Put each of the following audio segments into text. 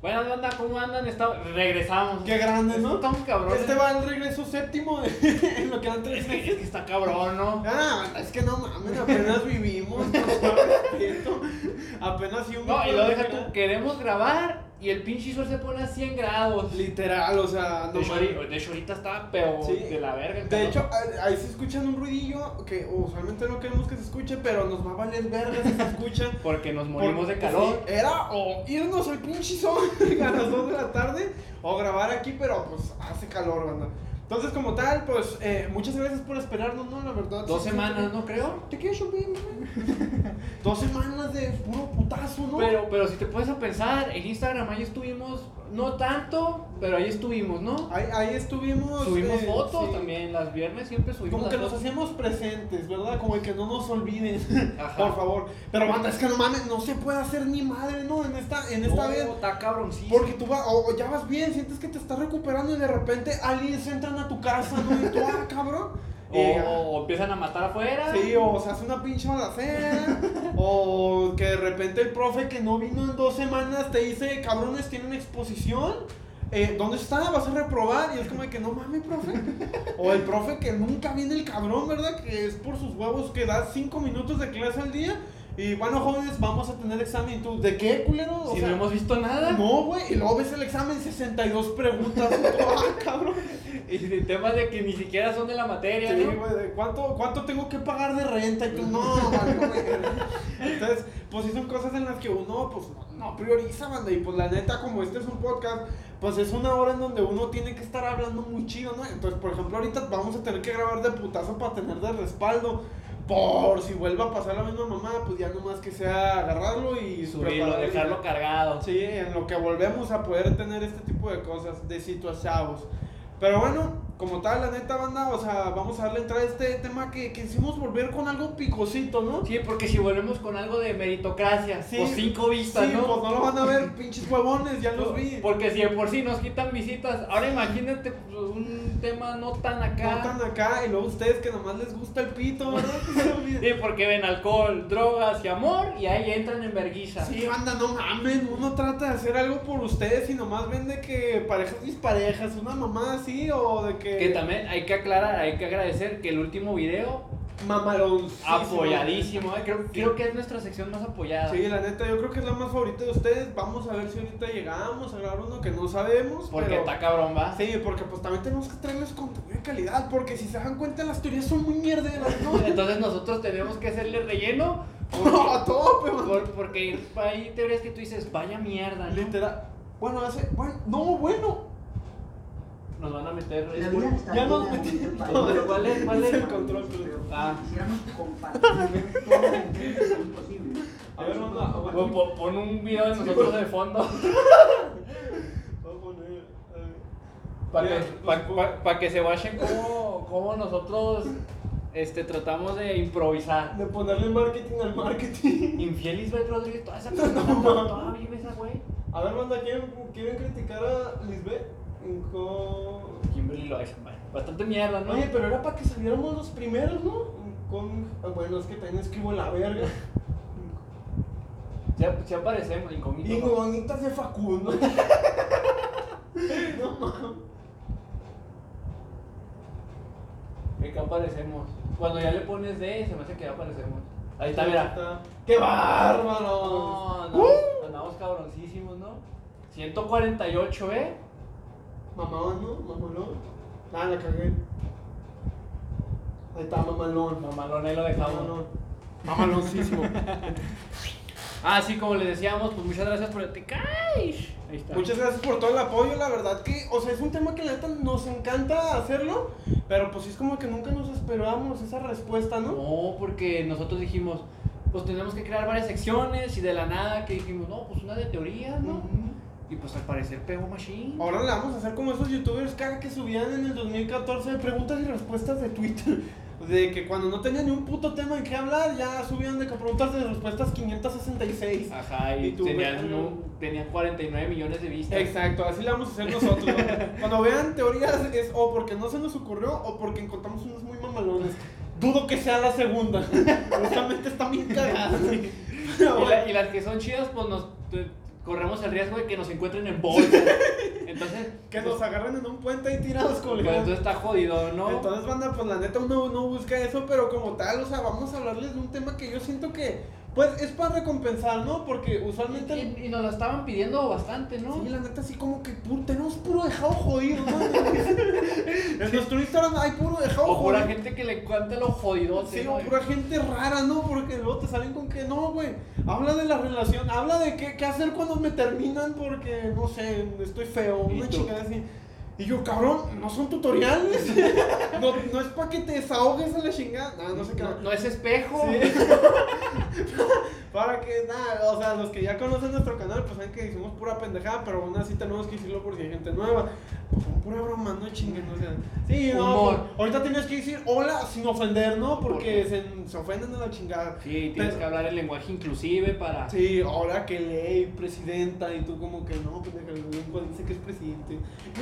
Buenas banda, ¿cómo andan? Está- Regresamos. Qué grande, ¿no? Estamos cabrones. Este va el regreso séptimo de en lo que tres Es que, es meses. que está cabrón, ¿no? Ah, es que no mames, apenas vivimos, respeto. Apenas sí un No, y lo de deja tú. Queremos grabar y el pinche sol se pone a 100 grados. Literal, o sea, no De hecho, de hecho, ahorita está peor Sí. de la verga. De hecho, ahí- se escuchan un ruidillo que usualmente no queremos que se escuche, pero nos va a valer verga si se escucha. Porque nos morimos de calor. sí, era o irnos al pinche sol a las 2 de la tarde o grabar aquí, pero pues hace calor, banda. Entonces, como tal, pues eh, muchas gracias por esperarnos, ¿no? La verdad. Dos sí, semanas, ¿no creo? Te quiero subir, Dos semanas de puro putazo, ¿no? Pero, pero si te puedes a pensar, en Instagram ahí estuvimos, no tanto, pero ahí estuvimos, ¿no? Ahí, ahí estuvimos. Subimos eh, fotos sí. también, las viernes siempre subimos Como que nos hacemos presentes, ¿verdad? Como que no nos olviden, Ajá. por favor. Pero banda, es que no mames, no se puede hacer ni madre, ¿no? En esta, en esta No, vez. está cabroncísimo. Porque tú vas, o, o ya vas bien, sientes que te estás recuperando y de repente aliens entran a tu casa, ¿no? Y tú, ah, cabrón. O, empiezan a matar afuera. Sí, o se hace una pinche balacera. o que de repente el profe que no vino en dos semanas te dice, cabrones, tienen exposición. Eh, ¿Dónde está? ¿Vas a reprobar? Y es como de que no mames, profe. O el profe que nunca viene el cabrón, ¿verdad? Que es por sus huevos que da cinco minutos de clase al día. Y bueno, jóvenes, vamos a tener examen. ¿Y tú, ¿de qué, culero? O si sea, no hemos visto nada. no, güey. Y luego ves el examen, 62 preguntas. ah, cabrón. Y de temas de que ni siquiera son de la materia, Sí, ¿no? güey, ¿de ¿cuánto, ¿cuánto tengo que pagar de renta? Y tú, no, vale, güey. Entonces, pues sí son cosas en las que uno, pues, no, prioriza, banda. Y pues la neta, como este es un podcast, pues es una hora en donde uno tiene que estar hablando muy chido, ¿no? Entonces, por ejemplo, ahorita vamos a tener que grabar de putazo para tener de respaldo. Por si vuelve a pasar la misma mamá, pues ya nomás que sea agarrarlo y Subirlo, dejarlo cargado. Sí, en lo que volvemos a poder tener este tipo de cosas, de situaciones. Pero bueno, como tal, la neta banda, o sea, vamos a darle entrada a este tema que quisimos volver con algo picosito, ¿no? Sí, porque si volvemos con algo de meritocracia, Sí. o cinco vistas, Sí, ¿no? pues no lo van a ver, pinches huevones, ya los vi. Porque si de por sí nos quitan visitas, ahora imagínate pues, un tema no tan acá. No están acá y luego ustedes que nomás les gusta el pito, ¿verdad? Sí, porque ven alcohol, drogas y amor y ahí entran en verguiza. Sí, banda, no mamen, uno trata de hacer algo por ustedes y nomás ven de que parejas disparejas, una mamá así o de que... Que también hay que aclarar, hay que agradecer que el último video, Mamalón. apoyadísimo, eh, creo, creo que es nuestra sección más apoyada. Sí, la neta, yo creo que es la más favorita de ustedes. Vamos a ver si ahorita llegamos a grabar uno que no sabemos. Porque pero... está cabrón, va. Sí, porque pues también tenemos que traerles contenido de calidad. Porque si se dan cuenta, las teorías son muy mierderas, ¿no? Entonces nosotros tenemos que hacerle relleno. No, a todo, pero. por- porque hay teorías que tú dices, vaya mierda, ¿no? Literal. Bueno, hace. Bueno, no, bueno. Nos van a meter. Está Ya nos Pero ¿cuál es? ¿Cuál es? el control? Ah. si quisiéramos compartir todo el tiempo es imposible. A ver, mamá. Pon, un video de nosotros de fondo. Voy a poner, eh, Para que, pa- los- pa- pa' que se vayan cómo, cómo nosotros este, tratamos de improvisar. De ponerle marketing al marketing. Infiel Lisbeth Rodríguez, toda esa persona, todavía vive esa güey. A ver, banda, ¿quieren, ¿quieren criticar a Lisbeth? Con... Kimberly Loaiza, vale. bastante mierda, ¿no? Oye, pero era para que saliéramos los primeros, ¿no? Con... ah, Bueno, es que también escribo la verga. Ya, ya aparecemos, incógnito. Bonitas de Facundo. no mames. ¿En qué aparecemos? Cuando ya le pones D, se me hace que ya aparecemos. Ahí está, mira. está. ¡Qué bárbaro! No, andamos, andamos cabroncísimos, ¿no? 148, ¿eh? Mamón, ¿no? Mamalón. Ah, la cagué. Ahí está, mamalón. Mamalón, ahí lo dejamos. Mamalón. Mamaloncísimo. Ah, sí, como les decíamos, pues muchas gracias por el te caes. Ahí está. Muchas gracias por todo el apoyo, la verdad que, o sea, es un tema que la neta nos encanta hacerlo, pero pues sí es como que nunca nos esperábamos esa respuesta, ¿no? No, porque nosotros dijimos, pues tenemos que crear varias secciones y de la nada que dijimos, no, pues una de teorías, ¿no? Ujú. Y pues al parecer pegó machine. Ahora le vamos a hacer como esos youtubers caga que subían en el 2014 preguntas y respuestas de Twitter. De que cuando no tenían ni un puto tema en qué hablar, ya subían de que preguntas y respuestas 566. Ajá, y, Y tú, tenían, un- tenían 49 millones de vistas. Exacto, así le vamos a hacer nosotros. ¿no? Cuando vean teorías es o porque no se nos ocurrió o porque encontramos unos muy mamalones. Dudo que sea la segunda. Honestamente está bien cagada. Y, la- y las que son chidas, pues nos corremos el riesgo de que nos encuentren en bolsa. Entonces, Que pues, nos agarran en un puente ahí tirados pues, colgados. entonces está jodido, ¿no? Entonces, banda, pues la neta uno no busca eso, pero como tal, o sea, vamos a hablarles de un tema que yo siento que, pues, es para recompensar, ¿no? Porque usualmente... y, y nos lo estaban pidiendo bastante, ¿no? Sí, la neta, así como que puro, tenemos puro dejado jodido, ¿no? en nuestro Instagram hay puro dejado o pura jodido. gente que le cuenta lo jodidote, Sí, ¿no? o pura gente rara, ¿no? Porque luego te salen con que no, güey. Habla de la relación, habla de qué, qué hacer cuando me terminan porque, no sé, estoy feo, ¿Y una chingada así. Y yo, cabrón, no son tutoriales. no, no es para que te desahogues a la chingada. No, no sé qué. No, no es espejo. Sí. Para que, nada, o sea, los que ya conocen nuestro canal, pues saben que hicimos pura pendejada, pero aún así tenemos que decirlo por si hay gente nueva. Pues son pura broma, no chinguen, o sea. Sí, no, Humor. pues, ahorita tienes que decir hola sin ofender, ¿no? Porque se, se ofenden a la chingada. Sí, tienes Pero- que hablar el lenguaje inclusive para... Sí, ahora que ley, presidenta, y tú como que no, el lengua dice que es presidente.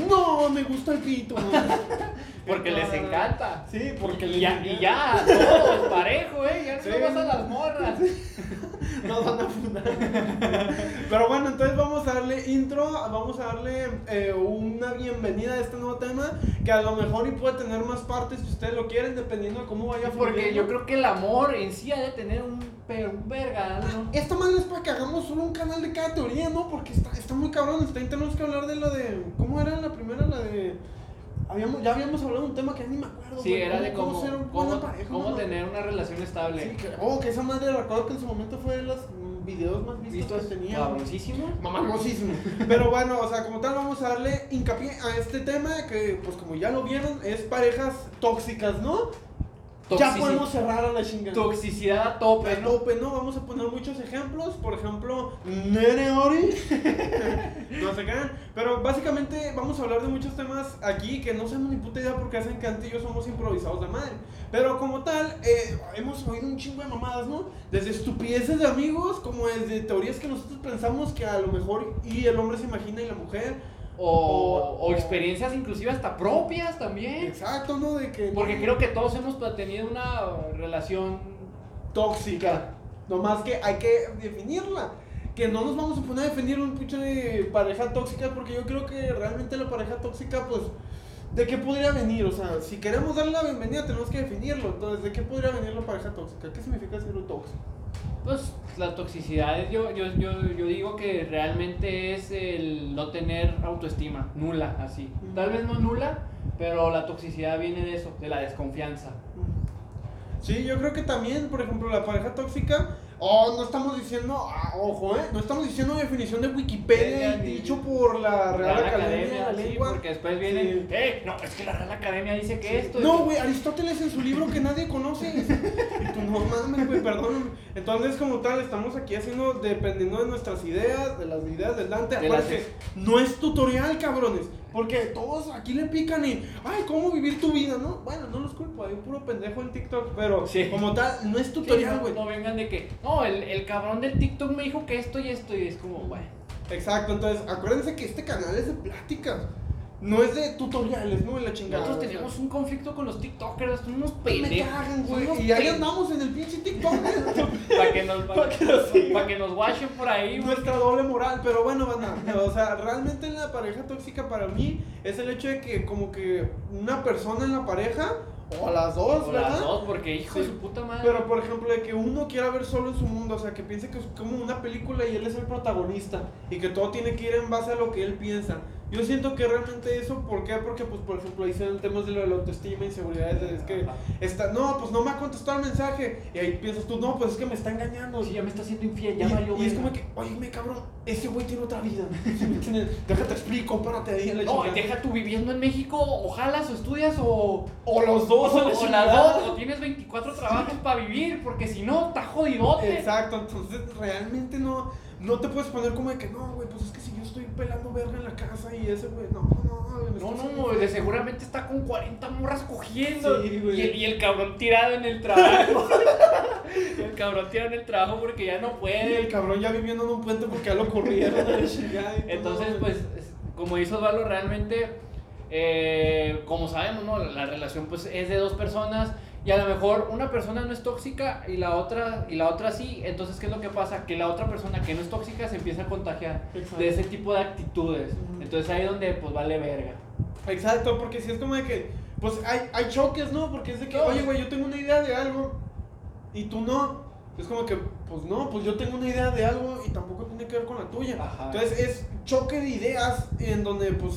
No, me gusta el pito. Porque les encanta. Sí, porque Y les ya, encanta. y ya, todos, parejo, ¿eh? Ya no Sí. vas a las morras. Nos van a fundar. Pero bueno, entonces vamos a darle intro, vamos a darle eh, una bienvenida a este nuevo tema, que a lo mejor y puede tener más partes si ustedes lo quieren, dependiendo de cómo vaya Porque yo creo que el amor en sí ha de tener un, pero un verga, ¿no? Esta madre es para que hagamos solo un canal de cada teoría, ¿no? Porque está, está muy cabrón, está, tenemos que hablar de la de... ¿Cómo era la primera? La de... Habíamos, ya habíamos hablado de un tema que ni me acuerdo. Sí, güey, era de cómo, ser una cómo, pareja, cómo tener una relación estable. Sí, que, oh, que esa madre recuerdo que en su momento fue de mm, videos más vistos, que tenía. Pero bueno, o sea, como tal vamos a darle hincapié a este tema que, pues como ya lo vieron, es parejas tóxicas, ¿no? Ya Toxici- podemos cerrar a la chingada. Toxicidad a tope, A ¿no? tope, ¿no? Vamos a poner muchos ejemplos. Por ejemplo, Nene Ori. no sé qué. Pero básicamente vamos a hablar de muchos temas aquí que no sabemos ni puta idea porque hacen yo somos improvisados de madre. Pero como tal, eh, hemos oído un chingo de mamadas, ¿no? Desde estupideces de amigos, como desde teorías que nosotros pensamos que a lo mejor y el hombre se imagina y la mujer. O, O- o experiencias inclusive hasta propias también. Exacto, ¿no? De que. Porque creo que todos hemos tenido una relación tóxica. Nomás que hay que definirla. Que no nos vamos a poner a definir un pinche de pareja tóxica porque yo creo que realmente la pareja tóxica, pues, ¿de qué podría venir? O sea, si queremos darle la bienvenida tenemos que definirlo. Entonces, ¿de qué podría venir la pareja tóxica? ¿Qué significa ser un tóxico? Pues la toxicidad, yo, yo, yo, yo digo que realmente es el no tener autoestima, nula, así. Tal vez no nula, pero la toxicidad viene de eso, de la desconfianza. Sí, yo creo que también, por ejemplo, la pareja tóxica, oh, no estamos diciendo, ah, ojo, eh, no estamos diciendo definición de Wikipedia Ni- dicho por la Real, Academia, de la sí, Lengua. porque después vienen, Sí. eh, no, es que la Real Academia dice que esto. No, güey, Aristóteles en su libro que nadie conoce. Y tú no mames, güey, perdón. Entonces, como tal, estamos aquí haciendo dependiendo de nuestras ideas, de las ideas del Dante. De Acuérdense, las- no es tutorial, cabrones. Porque todos aquí le pican y, ay, ¿cómo vivir tu vida? No, bueno, no los culpo, hay un puro pendejo en TikTok. Pero, Sí. como tal, no es Sí, tutorial, no, güey. no vengan de que, no, el, el cabrón del TikTok me dijo que esto y esto, y es como, bueno. Exacto, entonces, acuérdense que este canal es de pláticas. No es de tutoriales, ¿no? En la chingada. Nosotros o sea. tenemos un conflicto con los TikTokers, son unos Me pendejos. güey. Y ahí andamos en el pinche TikTok. Para que nos, Pa' para que nos sigan. que nos watchen por ahí, nuestra doble moral, pero bueno, banda, o sea, realmente la pareja tóxica para mí es el hecho de que como que una persona en la pareja, o las dos, O ¿verdad? las dos, porque hijo Sí. de su puta madre. Pero por ejemplo, de que uno quiera ver solo en su mundo, o sea, que piense que es como una película y él es el protagonista y que todo tiene que ir en base a lo que él piensa. Yo siento que realmente eso, ¿por qué? Porque, pues, por ejemplo, ahí se dan temas de lo de la autoestima, inseguridades, de es que está, no, pues no me ha contestado el mensaje. Y ahí piensas tú, no, pues es que me está engañando. Sí, ya me está haciendo infiel, Y, ya valió y es como que, oye, me cabrón, ese güey tiene otra vida. ¿sí? Déjate explico, párate ahí en la No, chingada. deja tú viviendo en México, o jalas o estudias o. O los dos, O, o las dos, o tienes 24 trabajos para vivir, porque si no, está jodidote. Exacto, entonces realmente no, no te puedes poner como de que, no, güey, pues es que si yo estoy pelando verga en la casa y ese güey, no, no, no, güey, No, no, de seguramente está con 40 morras cogiendo. Sí, güey. y, el, y el cabrón tirado en el trabajo. el cabrón tirado en el trabajo porque ya no Y puede. el cabrón ya viviendo en un puente porque ya lo corrieron y Entonces, pues, es- como dice Osvaldo, realmente, eh, como sabemos, ¿no? La relación, pues, es de dos personas. Y a lo mejor una persona no es tóxica y la otra y la otra sí, entonces ¿qué es lo que pasa? Que la otra persona que no es tóxica se empieza a contagiar Exacto. de ese tipo de actitudes. Entonces ahí es donde pues vale verga. Exacto, porque si es como de que, pues hay, hay choques, ¿no? Porque es de que, No. oye, güey, yo tengo una idea de algo y tú no. Es como que, pues no, pues yo tengo una idea de algo y tampoco tiene que ver con la tuya. Ajá. Entonces es choque de ideas en donde, pues,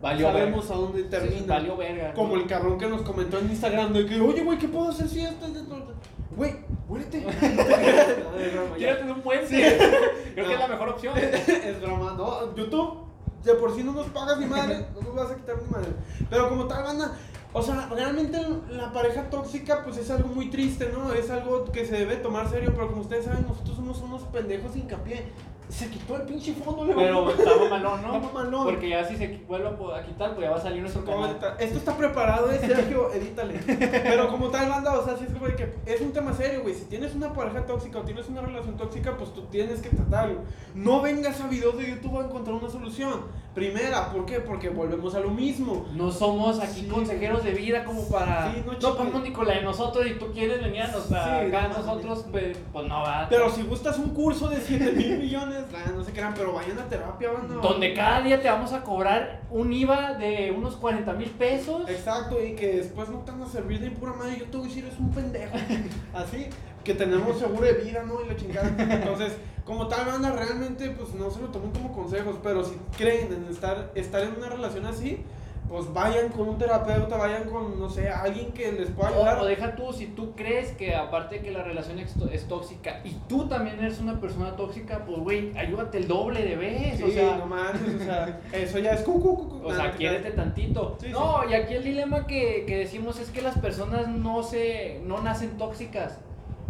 Valió sabemos verga. a dónde Sí, termina. valió verga. Como el cabrón que nos comentó en Instagram de que, oye, güey, ¿qué puedo hacer si esto es de todo? Güey, muérete. Tírate de un puente. Creo No. que es la mejor opción. es broma, ¿no? YouTube, de por sí no nos pagas ni madre, no nos vas a quitar ni madre. Pero como tal, banda, o sea, realmente la pareja tóxica, pues es algo muy triste, ¿no? Es algo que se debe tomar serio, pero como ustedes saben, nosotros somos unos pendejos sin hincapié. Se quitó el pinche fondo, le Pero valió. estaba malón, ¿no? Estaba malón. Porque ya si se vuelve a quitar, pues ya va a salir nuestro canal. está- Esto está preparado, eh, Sergio, edítale. Pero como tal, banda, o sea, sí es como de que es un tema serio, güey. Si tienes una pareja tóxica o tienes una relación tóxica, pues tú tienes que tratarlo. No vengas a videos de YouTube a encontrar una solución. Primera, ¿por qué? Porque volvemos a lo mismo. No somos aquí Sí. consejeros de vida como para. Sí, no no ponemos ni con la de nosotros y tú quieres venir a Sí, acá no, nosotros, pues, pues no va. Pero si gustas un curso de 7 mil millones, ah, no se crean, pero vayan a terapia, banda. Donde cada día te vamos a cobrar un IVA de unos 40 mil pesos. Exacto, y que después no te van a servir de pura madre. Yo te voy a decir, eres un pendejo. Así, que tenemos seguro de vida, ¿no? Y la chingada. Entonces, como tal, banda, realmente, pues no se lo tomen como consejos. Pero si creen en estar, estar en una relación así, pues vayan con un terapeuta, vayan con, no sé, alguien que les pueda ayudar. O, o deja tú, si tú crees que aparte de que la relación es, tó- es tóxica y tú también eres una persona tóxica, pues güey, ayúdate el doble de vez. Sí, o sea, no mames, o sea, eso ya es cu, cu, cu, cu. O Nada, sea, te quiérete tantito. Sí, no, y aquí el dilema que, que decimos es que las personas no se no nacen tóxicas,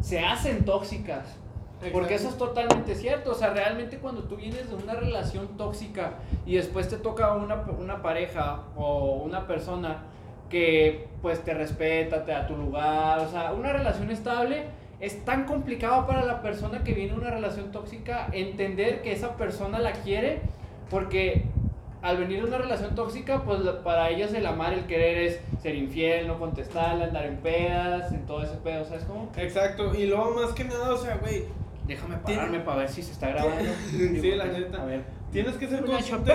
se hacen tóxicas. Porque eso es totalmente cierto. O sea, realmente cuando tú vienes de una relación tóxica y después te toca una, una pareja o una persona que pues te respeta, te da tu lugar, o sea, una relación estable, es tan complicado para la persona que viene de una relación tóxica entender que esa persona la quiere porque al venir de una relación tóxica, pues para ellas el amar, el querer es ser infiel, no contestarle, andar en pedas, en todo ese pedo, ¿sabes cómo? Exacto, y luego más que nada, o sea, güey, Déjame pararme para ver si se está grabando. Sí, la neta. A ver. Tienes que ser consciente.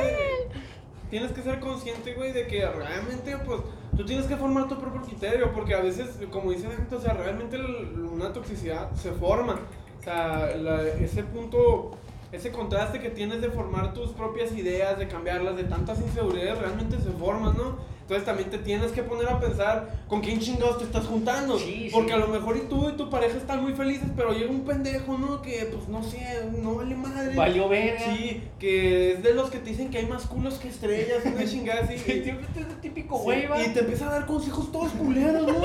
Tienes que ser consciente, güey, de que realmente, pues, tú tienes que formar tu propio criterio, porque a veces, como dice la gente, o sea, realmente el- una toxicidad se forma. O sea, la- ese punto, ese contraste que tienes de formar tus propias ideas, de cambiarlas, de tantas inseguridades, realmente se forman, ¿no? Entonces también te tienes que poner a pensar con quién chingados te estás juntando. Sí, sí. porque a lo mejor y tú y tu pareja están muy felices, pero llega un pendejo, ¿no? Que, pues, no sé, no vale madre. Valió verga. Sí, que es de los que te dicen que hay más culos que estrellas, una chingada así. Sí, siempre es el típico Sí, güey, va. y te empieza a dar consejos todos culeros, ¿no?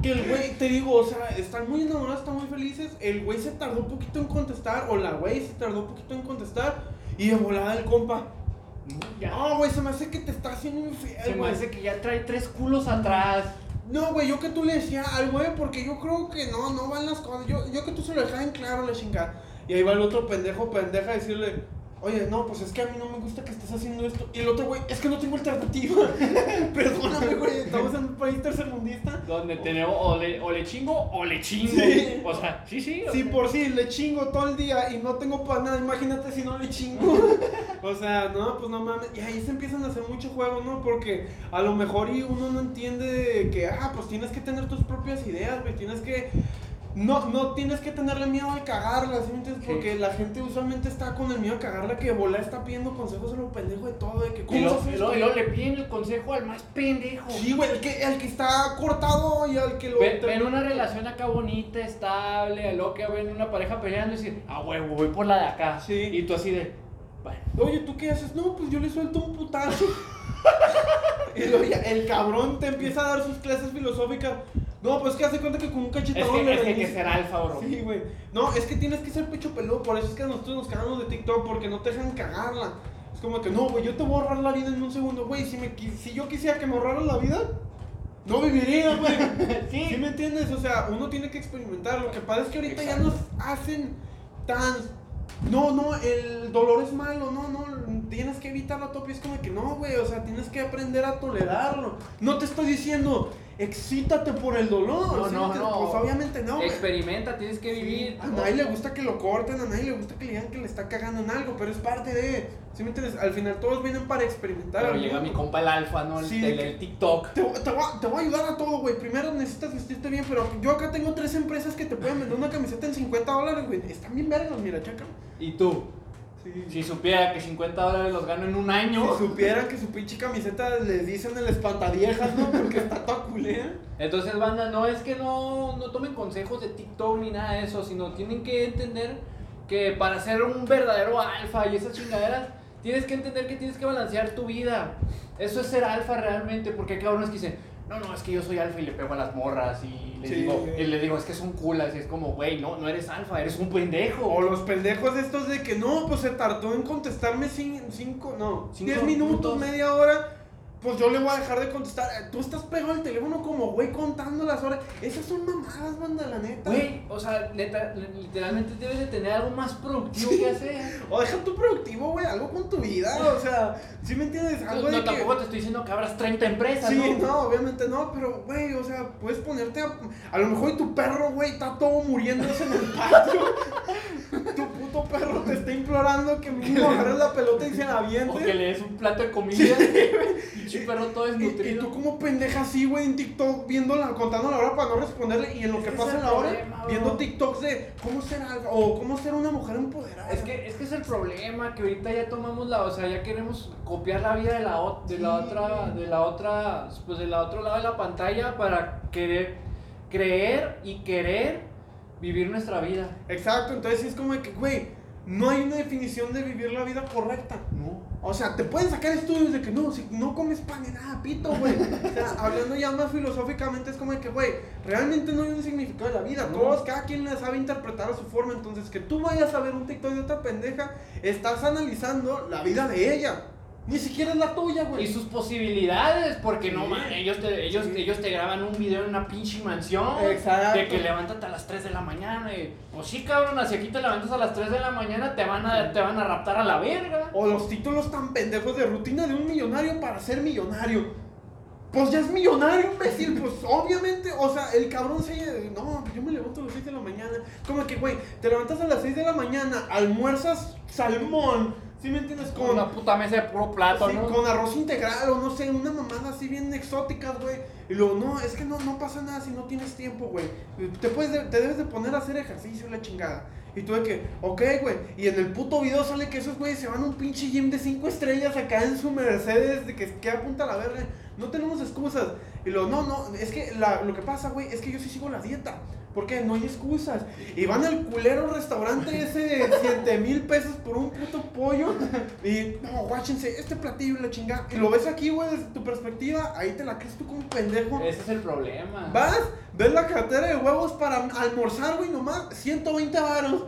que el güey, te digo, o sea, están muy enamorados, están muy felices. El güey se tardó un poquito en contestar, o la güey se tardó un poquito en contestar, y de volada el compa. No, güey, se me hace que te está haciendo Se infiel, me güey. hace que ya trae tres culos atrás. No, güey, yo que tú le decía al güey, porque yo creo que no, no van las cosas. Yo, yo que tú se lo dejaba en claro la chingada. Y ahí va el otro pendejo, pendeja, a decirle, oye, no, pues es que a mí no me gusta que estés haciendo esto. Y el otro güey, es que no tengo alternativa. Perdóname, güey, estamos en un país tercermundista. Donde tenemos o le, o le chingo o le chingo. Sí. O sea, sí, sí. Si sea. por sí le chingo todo el día y no tengo para nada, imagínate si no le chingo. o sea, no, pues no mames. Y ahí se empiezan a hacer mucho juego, ¿no? Porque a lo mejor y uno no entiende que, ah, pues tienes que tener tus propias ideas, güey. Tienes que. No, no tienes que tenerle miedo de cagarla, ¿sí entiendes? Porque la gente usualmente está con el miedo de cagarla que bola está pidiendo consejos a lo pendejo de todo, de que cómo y luego- y luego le piden el consejo al más pendejo. Sí, güey, el que, el que está cortado y al que lo... Ven, ven una relación acá bonita, estable, luego que ven una pareja peleando y decir, ah, huevo, voy por la de acá. Sí. Y tú así de, bueno. Oye, ¿tú qué haces? No, pues yo le suelto un putazo. y luego ya el cabrón te empieza a dar sus clases filosóficas. No, pues que hace cuenta que con un Es cachetadón que, le es que que ser alfa, bro. Sí, güey. No, es que tienes que ser pecho peludo. Por eso es que nosotros nos cagamos de TikTok porque no te dejan cagarla. Es como que, no, güey, yo te voy a ahorrar la vida en un segundo. Güey, si, me, si yo quisiera que me ahorraran la vida, no viviría, güey. Sí. ¿Sí me entiendes? O sea, uno tiene que experimentar. Lo que pasa es que ahorita ya nos hacen tan. No, no, el dolor es malo, no, no, tienes que evitarlo a tope. Es como que no, güey, o sea, tienes que aprender a tolerarlo. No te estoy diciendo, excítate por el dolor. No, ¿sí no, no. Pues obviamente no. Experimenta, tienes que vivir. A nadie le gusta que lo corten, a nadie le gusta que le digan que le está cagando en algo, pero es parte de. ¿Sí me entiendes? Al final todos vienen para experimentar. Pero llega mi compa el alfa, ¿no? El, Sí, el- de el TikTok. Te, voy- te, voy a- te voy a ayudar a todo, güey. Primero necesitas vestirte bien, pero yo acá tengo tres empresas que te pueden vender una camiseta en 50 dólares, güey. Están bien vergas, mira, checa. ¿Y tú? Sí. Si supiera que 50 dólares los gano en un año. Si supieran que su pinche camiseta les dicen el espantaviejas, ¿no? Porque está toda culera. Entonces, banda, no es que no, no tomen consejos de TikTok ni nada de eso, sino tienen que entender que para ser un verdadero alfa y esas chingaderas, tienes que entender que tienes que balancear tu vida. Eso es ser alfa realmente, porque hay cabrones que dicen, no, no, es que yo soy alfa y le pego a las morras y Sí. digo, y les digo, es que son culas y es como, güey, no, no eres alfa, eres un pendejo. O los pendejos estos de que no, pues se tardó en contestarme cin- cinco, no, Cinco 10 minutos, minutos. media hora. Pues yo le voy a dejar de contestar. Eh, Tú estás pegado al teléfono como güey contando las horas. Esas son mamadas, banda, la neta. Güey, o sea, neta, literalmente debes de tener algo más productivo que hacer. O deja tu productivo, güey, algo con tu vida. O sea, ¿sí me entiendes? Algo No, de no, que- tampoco te estoy diciendo que abras 30 empresas, Sí, ¿no? no, obviamente no, pero, güey, o sea, puedes ponerte a... A lo mejor y tu perro, güey, está todo muriéndose en el patio. tu puto perro te está implorando que mínimo agarres la pelota y se la O que le des un plato de comida. Pinche perro todo Y, y desnutrido. tú como pendeja así, güey, en TikTok, viéndola, contando la hora para no responderle y en lo que pasa en la hora, problema, viendo TikToks de cómo ser algo, o cómo ser una mujer empoderada. Es que, es que es el problema, que ahorita ya tomamos la, o sea, ya queremos copiar la vida de la, de la otra, de la otra, pues del otro lado de la pantalla para querer, creer y querer vivir nuestra vida. Exacto, entonces es como que, güey, no hay una definición de vivir la vida correcta. No. O sea, te pueden sacar estudios de que no, si no comes pan ni nada, pito, güey. O sea, hablando ya más filosóficamente, es como de que, güey, realmente no hay un significado de la vida. No. Todos, cada quien la sabe interpretar a su forma. Entonces, que tú vayas a ver un TikTok de otra pendeja, estás analizando la vida de ella. Ni siquiera es la tuya, Y güey. sus posibilidades, porque no man, ellos te, ellos, Sí. ellos te graban un video en una pinche mansión. Exacto. De que levántate a las 3 de la mañana. Y, pues sí, cabrón, si aquí te levantas a las 3 de la mañana, te van a, te van a raptar a la verga. O los títulos tan pendejos de rutina de un millonario para ser millonario. Pues ya es millonario, imbécil. Pues obviamente, o sea, el cabrón se. No, yo me levanto a las 6 de la mañana. Como que, güey, te levantas a las 6 de la mañana, almuerzas salmón. ¿Sí me entiendes? Con Con, una puta mesa de puro plato, sí, ¿no? con arroz integral o no sé, una mamada así bien exóticas, güey. Y luego, no, es que no, no pasa nada si no tienes tiempo, güey. Te, puedes de- te debes de poner a hacer ejercicio, la chingada. Y tú de que, ok, güey. Y en el puto video sale que esos güeyes se van a un pinche gym de 5 estrellas acá en su Mercedes, de que queda punta a la verga. No tenemos excusas. Y luego, no, no, es que la- lo que pasa, güey, es que yo sí sigo la dieta. Porque no hay excusas. Y van al culero restaurante ese de 7 mil pesos por un puto pollo. Y, no, guáchense, este platillo y la chingada. Y lo ves aquí, güey, desde tu perspectiva. Ahí te la crees tú como un pendejo. Ese es el problema. Vas, ves la cartera de huevos para almorzar, güey, nomás 120 varos.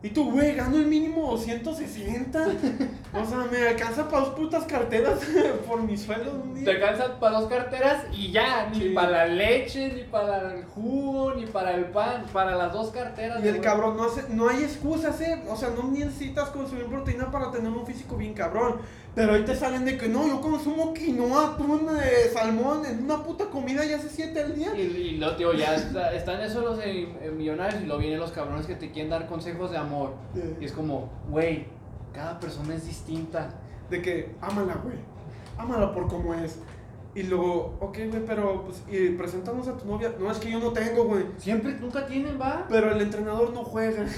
Y tú, güey, gano el mínimo 260. O sea, me alcanza para dos putas carteras por mi sueldo de un Te día. alcanzan para dos carteras y ya, ni Sí. para la leche, ni para el jugo, ni para el pan, para las dos carteras. Y el cabrón, no, hace, no hay excusas, eh. O sea, no necesitas consumir proteína para tener un físico bien cabrón. Pero ahí te salen de que no, yo consumo quinoa, atún, eh, salmón en una puta comida y hace 7 al día. Y, y lo tío, ya está- están esos los eh, eh, millonarios y luego vienen los cabrones que te quieren dar consejos de amor. Y es como, güey, cada persona es distinta. De que, ámala, güey. Ámala por como es. Y luego, ok, güey, pero pues, y presentamos a tu novia. No, es que yo no tengo, güey. Siempre, nunca tienen, va. Pero el entrenador no juega.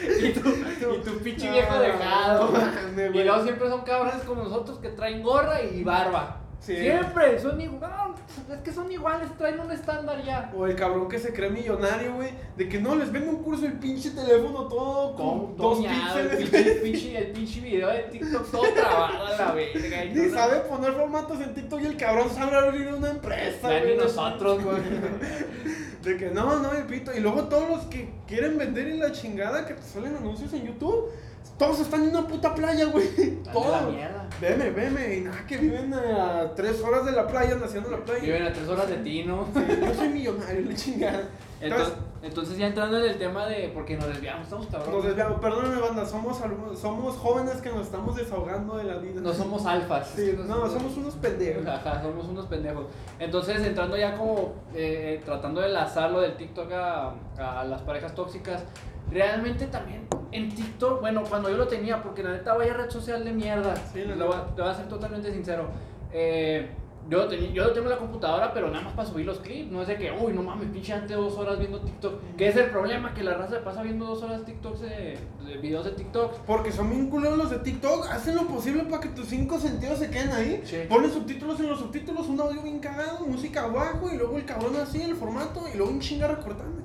Y tu, y tu pinche No, viejo dejado. no Y luego siempre son cabrones como nosotros que traen gorra y barba. Sí. Siempre, son iguales. es que son iguales, traen un estándar ya. O el cabrón que se cree millonario, güey. De que no, les vende un curso el pinche teléfono todo con Todo, dos el píxeles. pinche, el, pinche, el pinche video de TikTok todo trabado a la verga. y sabe poner formatos en TikTok y el cabrón sabe abrir una empresa, Ya güey. ni nosotros, güey. De que no, no, y pito. Y luego todos los que quieren vender en la chingada que te salen anuncios en YouTube, todos están en una puta playa, güey. Están de la todo. mierda. Veme, veme, y nada, que viven a tres horas de la playa, naciendo en la playa. Viven a tres horas de ti, ¿no? Sí, yo soy millonario, la chingada. Entonces, entonces ya entrando en el tema de, porque nos desviamos, estamos Nos cabrones. desviamos, perdóname banda, somos, alumnos- somos jóvenes que nos estamos desahogando de la vida. No somos alfas. Sí, no, somos unos pendejos. Ajá, somos unos pendejos. Entonces, entrando ya como eh, tratando de enlazarlo del TikTok a, a las parejas tóxicas, realmente también en TikTok, bueno, cuando yo lo tenía, porque la neta vaya red social de mierda, Sí, la lo voy- neta. te voy a ser totalmente sincero. Eh, yo, lo tenía- yo lo tengo en la computadora, pero nada más para subir los clips. No es de que, uy, no mames, pinche antes dos horas viendo TikTok. Que es el problema, que la raza se pasa viendo dos horas TikToks de, de videos de TikTok. Porque son bien culeros los de TikTok, hacen lo posible para que tus cinco sentidos se queden ahí. Sí. Ponen subtítulos en los subtítulos, un audio bien cagado, música abajo, y luego el cabrón así, el formato, y luego un chinga recortando.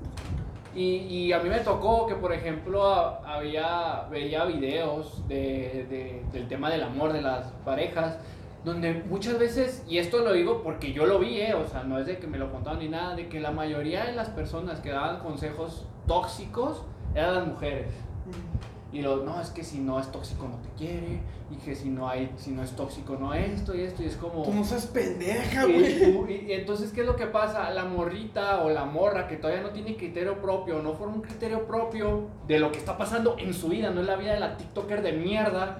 Y, y a mí me tocó que, por ejemplo, había, veía videos de, de- del tema del amor de las parejas, donde muchas veces, y esto lo digo porque yo lo vi, eh, o sea, no es de que me lo contaban ni nada, de que la mayoría de las personas que daban consejos tóxicos eran las mujeres. Y lo, no, es que si no es tóxico no te quiere, y que si no, hay, si no es tóxico no esto y esto, y es como... Tú no seas pendeja, güey. y- y entonces, ¿qué es lo que pasa? La morrita o la morra que todavía no tiene criterio propio, no forma un criterio propio de lo que está pasando en su vida, no es la vida de la TikToker de mierda,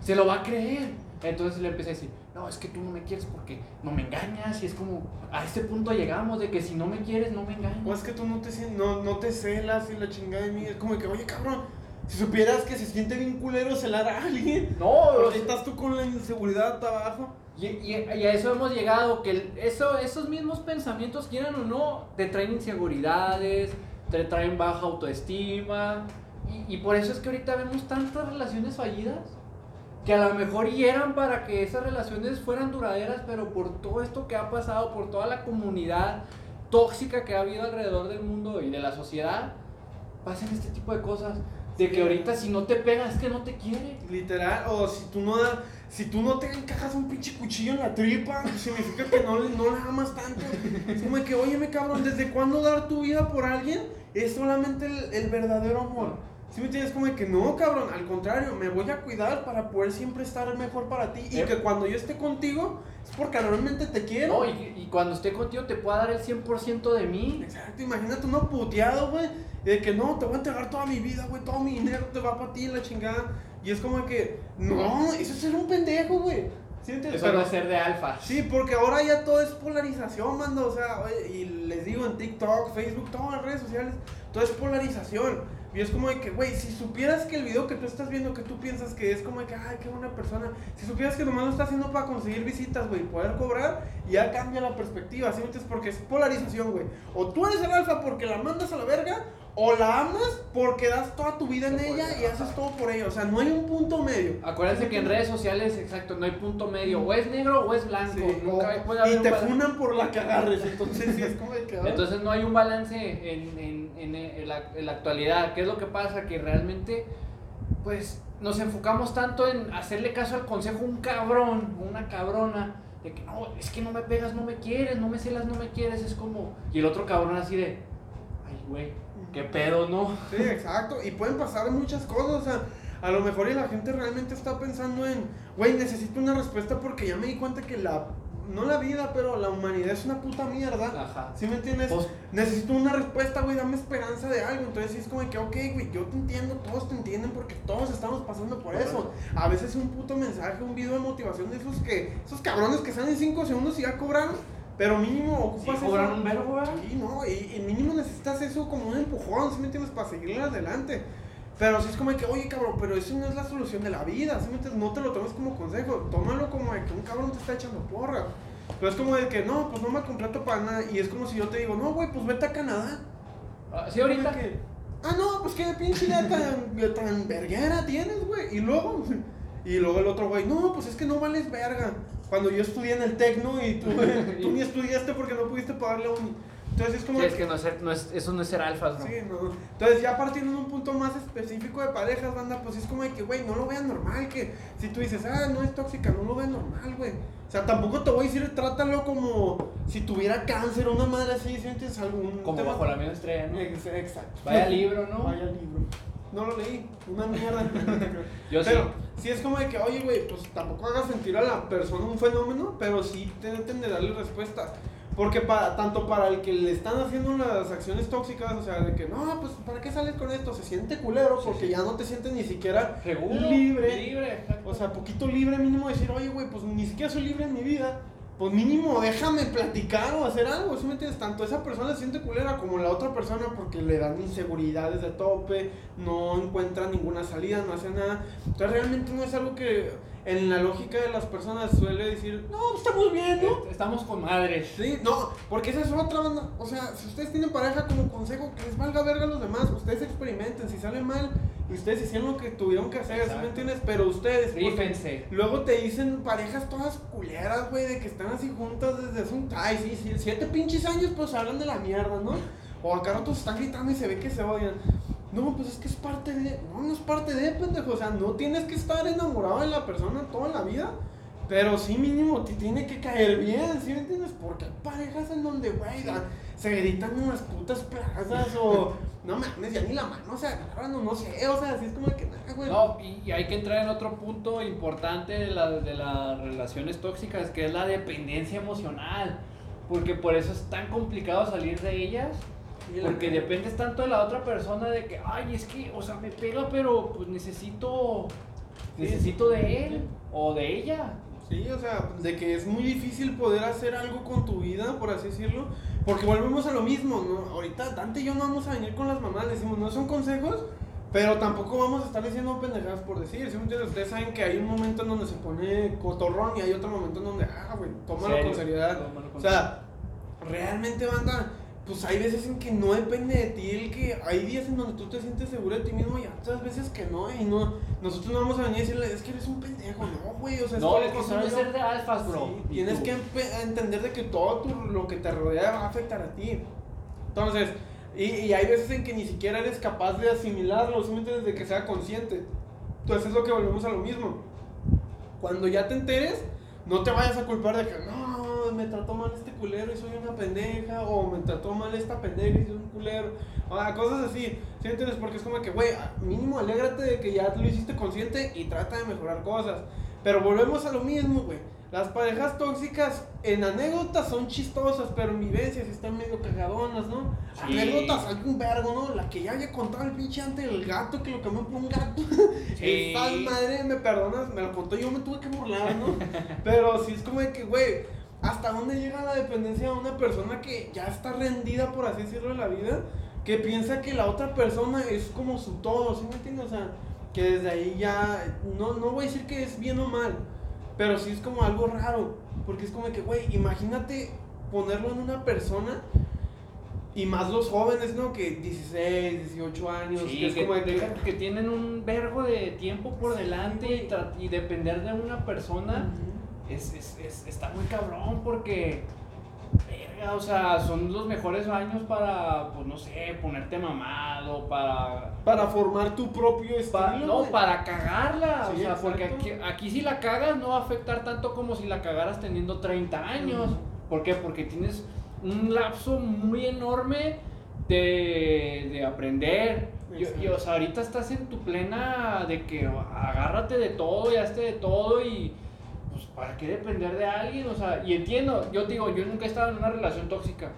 se lo va a creer. Entonces le empecé a decir, no, es que tú no me quieres porque no me engañas, y es como, a este punto llegamos de que si no me quieres, no me engañas. O es que tú no te, no, no te celas y la chingada de mí. Es como que, oye, cabrón, si supieras que se siente bien culero celar a alguien. no, sea, estás tú con la inseguridad abajo. Y, y- y a eso hemos llegado, que el- eso, esos mismos pensamientos, quieran o no, te traen inseguridades, te traen baja autoestima. Y, y por eso es que ahorita vemos tantas relaciones fallidas, que a lo mejor y eran para que esas relaciones fueran duraderas, pero por todo esto que ha pasado, por toda la comunidad tóxica que ha habido alrededor del mundo y de la sociedad, pasan este tipo de cosas. De que ahorita si no te pegas es que no te quiere. Literal, o si tú no da- si tú no te encajas un pinche cuchillo en la tripa, significa que no, no la amas tanto. Es como que, óyeme cabrón, ¿desde cuándo dar tu vida por alguien es solamente el, el verdadero amor? ¿Sí me entiendes? Como de que no, cabrón, al contrario, me voy a cuidar para poder siempre estar mejor para ti. Y Eh. que cuando yo esté contigo es porque realmente te quiero. No, y, y cuando esté contigo te pueda dar el 100% de mí. Exacto, imagínate uno puteado, güey. De que no, te voy a entregar toda mi vida, güey. Todo mi dinero te va para ti, la chingada. Y es como de que, no, eso es ser un pendejo, güey. ¿Sí me entiendes? Eso Pero- no es ser de alfa. Sí, porque ahora ya todo es polarización, mando. O sea, y les digo en TikTok, Facebook, todas las redes sociales, todo es polarización. Y es como de que, güey, si supieras que el video que tú estás viendo, que tú piensas que es como de que, ay, qué buena persona, si supieras que nomás lo está haciendo para conseguir visitas, güey, poder cobrar, ya cambia la perspectiva, ¿sí? Porque es polarización, güey. O tú eres el alfa porque la mandas a la verga, o la amas porque das toda tu vida en ella y haces todo por ella. O sea, no hay un punto medio. Acuérdense que en redes sociales, exacto, no hay punto medio. O es negro o es blanco. Sí, Nunca o- puede haber y te funan por la que agarres, entonces sí es como de que... ah. Entonces no hay un balance en, en- en- en la, en la actualidad. ¿Qué es lo que pasa? Que realmente, pues, nos enfocamos tanto en hacerle caso al consejo a un cabrón, una cabrona, de que no, es que no me pegas, no me quieres, no me celas, no me quieres. Es como. Y el otro cabrón así de, ay, güey, qué pedo, ¿no? Sí, exacto. Y pueden pasar muchas cosas. O sea, a lo mejor y la gente realmente está pensando en, güey, necesito una respuesta porque ya me di cuenta que la, no la vida, pero la humanidad es una puta mierda. Ajá. ¿Sí me entiendes? Pues- Necesito una respuesta, güey, dame esperanza de algo. Entonces sí es como que, ok, güey, yo te entiendo, todos te entienden porque todos estamos pasando por eso. A veces un puto mensaje, un video de motivación de esos que, esos cabrones que salen 5 segundos y ya cobraron. Pero mínimo Sí, ocupas cobran eso. un verbo. Sí, no, y, y mínimo necesitas eso como un empujón, ¿sí me entiendes? Para seguir adelante. Pero si es como de que, oye, cabrón, pero eso no es la solución de la vida, ¿sí me entiendes? No te lo tomes como consejo, tómalo como de que un cabrón te está echando porra. Pero es como de que, no, pues no me contrato para nada. Y es como si yo te digo, no, güey, pues vete a Canadá. Ah, Sí, ahorita. Que, ah, no, pues qué pinche idea tan, tan verguera tienes, güey. Y luego, y luego el otro güey, no, pues es que no vales verga. Cuando yo estudié en el Tecno y tú, tú ni estudiaste porque no pudiste pagarle un... Entonces es como... Sí, es que no es, ser- no es- eso no es ser alfas, ¿no? Sí, no. Entonces, ya partiendo en un punto más específico de parejas, banda, pues es como de que, güey, no lo vean normal. Que si tú dices, ah, no es tóxica, no lo vean normal, güey. O sea, tampoco te voy a decir, trátalo como si tuviera cáncer una madre así, sientes algún. Como tema- bajo la misma estrella, ¿no? Ex- Exacto. Vaya libro, ¿no? Vaya libro. No lo leí. Una mierda. Yo pero sí es como de que, oye, güey, pues tampoco hagas sentir a la persona un fenómeno, pero sí treten de darle respuesta. Porque para, tanto para el que le están haciendo las acciones tóxicas, o sea, de que no, pues ¿para qué sales con esto? Se siente culero porque sí. ya no te sientes ni siquiera Seguro, libre. libre. O sea, poquito libre mínimo decir, oye, güey, pues ni siquiera soy libre en mi vida. Pues mínimo déjame platicar o hacer algo, ¿sí me entiendes? Tanto esa persona se siente culera como la otra persona porque le dan inseguridades de tope, no encuentra ninguna salida, no hace nada. Entonces realmente no es algo que en la lógica de las personas suele decir, no, pues, estamos bien, ¿no? Est- Estamos con madres. Sí, no, porque esa es otra banda. O sea, si ustedes tienen pareja como consejo, que les valga verga a los demás, ustedes experimenten, si sale mal, ustedes hicieron lo que tuvieron que hacer, ¿sí me entiendes? Pero ustedes... porque- Rífense. Luego te dicen parejas todas culeras, güey, de que están así juntas desde hace un... Ay, sí, sí, siete pinches años, pues hablan de la mierda, ¿no? O acá se están gritando y se ve que se odian. No, pues es que es parte de... No, no es parte de, pendejo. O sea, no tienes que estar enamorado de la persona toda la vida. Pero sí mínimo te tiene que caer bien, ¿sí me entiendes? Porque hay parejas en donde, güey, se gritan unas putas plazas o... No mames, ya ni la mano se agarran o no sé, o sea, así es como que nada, güey. No, y, y hay que entrar en otro punto importante de, la- de las relaciones tóxicas, que es la dependencia emocional. Porque por eso es tan complicado salir de ellas. Porque dependes tanto de la otra persona de que, ay, es que, o sea, me pega, pero pues necesito, necesito de él o de ella. Sí, o sea, de que es muy difícil poder hacer algo con tu vida, por así decirlo, porque volvemos a lo mismo, ¿no? Ahorita Dante y yo no vamos a venir con las mamás, decimos, no son consejos, pero tampoco vamos a estar diciendo pendejadas por decir, ¿sí? Ustedes saben que hay un momento en donde se pone cotorrón y hay otro momento en donde, ah, güey, tómalo Serio, con seriedad. tómalo con O sea, realmente, banda, pues hay veces en que no depende de ti el que hay días en donde tú te sientes seguro de ti mismo y otras veces que no, y no, nosotros no vamos a venir a decirle, es que eres un pendejo, no, güey, o sea, No, es que suele ser de alfas, bro. Sí, tienes tú. que entender de que todo tu- lo que te rodea va a afectar a ti. Entonces, y, y hay veces en que ni siquiera eres capaz de asimilarlo, simplemente desde que sea consciente. Entonces es lo que volvemos a lo mismo. Cuando ya te enteres, no te vayas a culpar de que no, me trató mal este culero y soy una pendeja, o me trató mal esta pendeja y soy un culero, o sea, cosas así. ¿Sí entiendes? Porque es como que, güey, mínimo alégrate de que ya lo hiciste consciente y trata de mejorar cosas. Pero volvemos a lo mismo, güey. Las parejas tóxicas en anécdotas son chistosas, pero en vivencias están medio cagadonas, ¿no? Sí. Anécdotas un vergo, ¿no? La que ya había contado el pinche antes del gato que lo cambió por un gato. Sí. Madre, me perdonas, me lo contó yo, me tuve que burlar, ¿no? Pero sí es como de que, güey, ¿hasta dónde llega la dependencia de una persona que ya está rendida, por así decirlo, de la vida? Que piensa que la otra persona es como su todo, ¿sí me entiendes? O sea, que desde ahí ya, no, no voy a decir que es bien o mal, pero sí es como algo raro, porque es como que, güey, imagínate ponerlo en una persona y más los jóvenes, ¿no? Que 16, 18 años, Sí, que es que, como de que... tienen un vergo de tiempo por Sí, delante y, depender de una persona. Es, es- es- está muy cabrón porque, verga, o sea, son los mejores años para, pues no sé, ponerte mamado, para... Para formar tu propio estilo. pa- no, güey. para cagarla, Sí, o sea, porque aquí, aquí si la cagas no va a afectar tanto como si la cagaras teniendo 30 años. ¿Por qué? Porque tienes un lapso muy enorme de, de aprender. Y, y, o sea, ahorita estás en tu plena de que agárrate de todo y hazte de todo y pues para qué depender de alguien, o sea, y entiendo, yo digo, yo nunca he estado en una relación tóxica.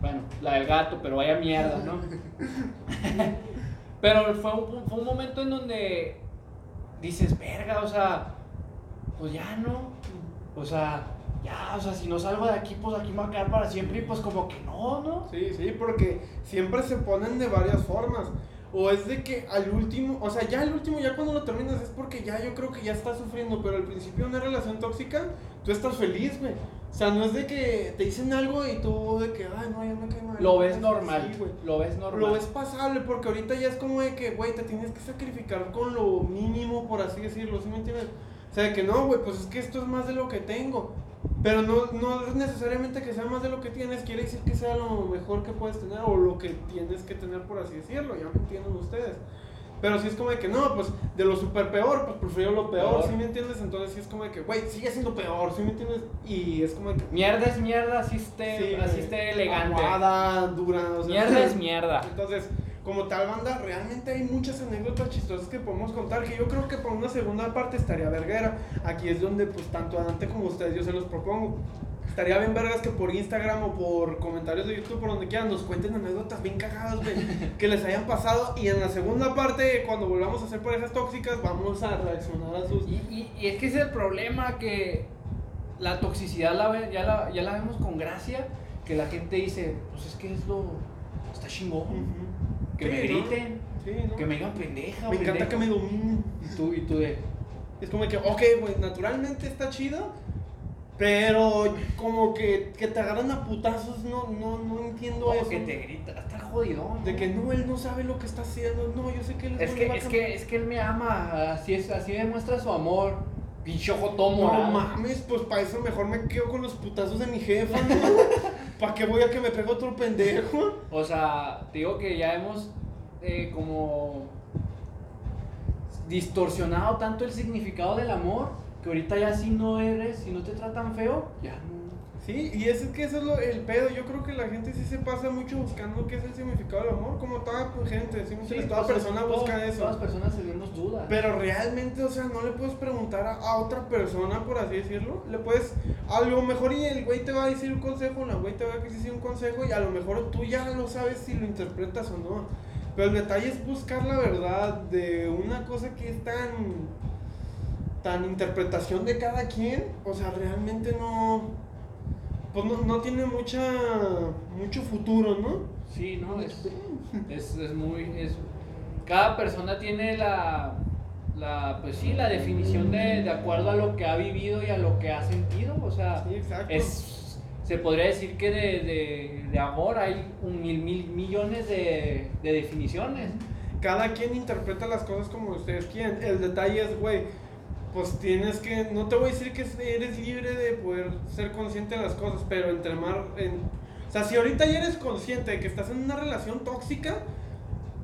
Bueno, la del gato, pero vaya mierda, ¿no? pero fue un, fue un momento en donde dices, verga, o sea, pues ya no. O sea, ya, o sea, si no salgo de aquí, pues aquí me voy a quedar para siempre y pues como que no, ¿no? Sí, sí, porque siempre se ponen de varias formas. O es de que al último, o sea, ya al último, ya cuando lo terminas es porque ya yo creo que ya estás sufriendo, pero al principio de una relación tóxica, tú estás feliz, güey. O sea, no es de que te dicen algo y tú de que, ay, no, ya me cae mal. Lo ves normal, güey. lo ves normal. Lo ves pasable, porque ahorita ya es como de que, güey, te tienes que sacrificar con lo mínimo, por así decirlo, ¿sí me entiendes? O sea, de que no, güey, pues es que esto es más de lo que tengo. Pero no, no es necesariamente que sea más de lo que tienes, quiere decir que sea lo mejor que puedes tener o lo que tienes que tener, por así decirlo, ya me entienden ustedes. Pero si es como de que no, pues de lo super peor, pues prefiero lo peor, Peor. ¿sí me entiendes? Entonces sí es como de que, güey, sigue siendo peor, ¿sí me entiendes? Y es como de que... Mierda es mierda, así esté, Sí, así esté elegante. aguada, dura, o sea, Mierda es mierda. Entonces, como tal banda, realmente hay muchas anécdotas chistosas que podemos contar, que yo creo que por una segunda parte estaría verguera. Aquí es donde pues tanto Dante como ustedes yo se los propongo. Estaría bien vergas que por Instagram o por comentarios de YouTube, por donde quieran, nos cuenten anécdotas bien cagadas, güey, que les hayan pasado. Y en la segunda parte, cuando volvamos a hacer parejas tóxicas, vamos a reaccionar a sus... Y, y- y es que ese es el problema, que la toxicidad la ve- ya, la, ya la vemos con gracia, que la gente dice, pues es que es lo... está chingón. Ujú. Que me griten, Sí, ¿no? que me digan pendeja. Me encanta que me pendejo. dominen. Y tú, y tú de... Es como que, ok, güey, naturalmente está chido, pero como que, que te agarran a putazos, no, no, no entiendo O eso. que te grita, está jodidón. De que no, él no sabe lo que está haciendo, no, yo sé que él Es le que, es, que, es que él me ama, así, es, así demuestra su amor. Pinche ojo todo No mames, pues para eso mejor me quedo con los putazos de mi jefa, ¿no? ¿Para qué voy a que me pegue otro pendejo? O sea, te digo que ya hemos eh, como distorsionado tanto el significado del amor que ahorita ya si no eres, si no te tratan feo, ya. Sí, y es que eso es lo, el pedo. Yo creo que la gente sí se pasa mucho buscando qué es el significado del amor, como toda pues, gente, ¿sí entiendes? toda pues, persona busca eso. Todas las personas tenemos dudas. Pero realmente, o sea, no le puedes preguntar a, a otra persona, por así decirlo. Le puedes, a lo mejor y el güey te va a decir un consejo, la güey te va a decir un consejo y a lo mejor tú ya lo sabes si lo interpretas o no. Pero el detalle es buscar la verdad de una cosa que es tan, tan interpretación de cada quien. O sea, realmente no, pues no, no tiene mucha, mucho futuro, ¿no? Sí, no, es, es, es muy... Es, cada persona tiene la, la, pues sí, la definición de, de acuerdo a lo que ha vivido y a lo que ha sentido. O sea, Sí, es, se podría decir que de, de, de amor hay un mil, mil millones de, de definiciones. cada quien interpreta las cosas como ustedes quieren. El detalle es, güey, pues tienes que, no te voy a decir que eres libre de poder ser consciente de las cosas, pero entre más, en, o sea, si ahorita ya eres consciente de que estás en una relación tóxica,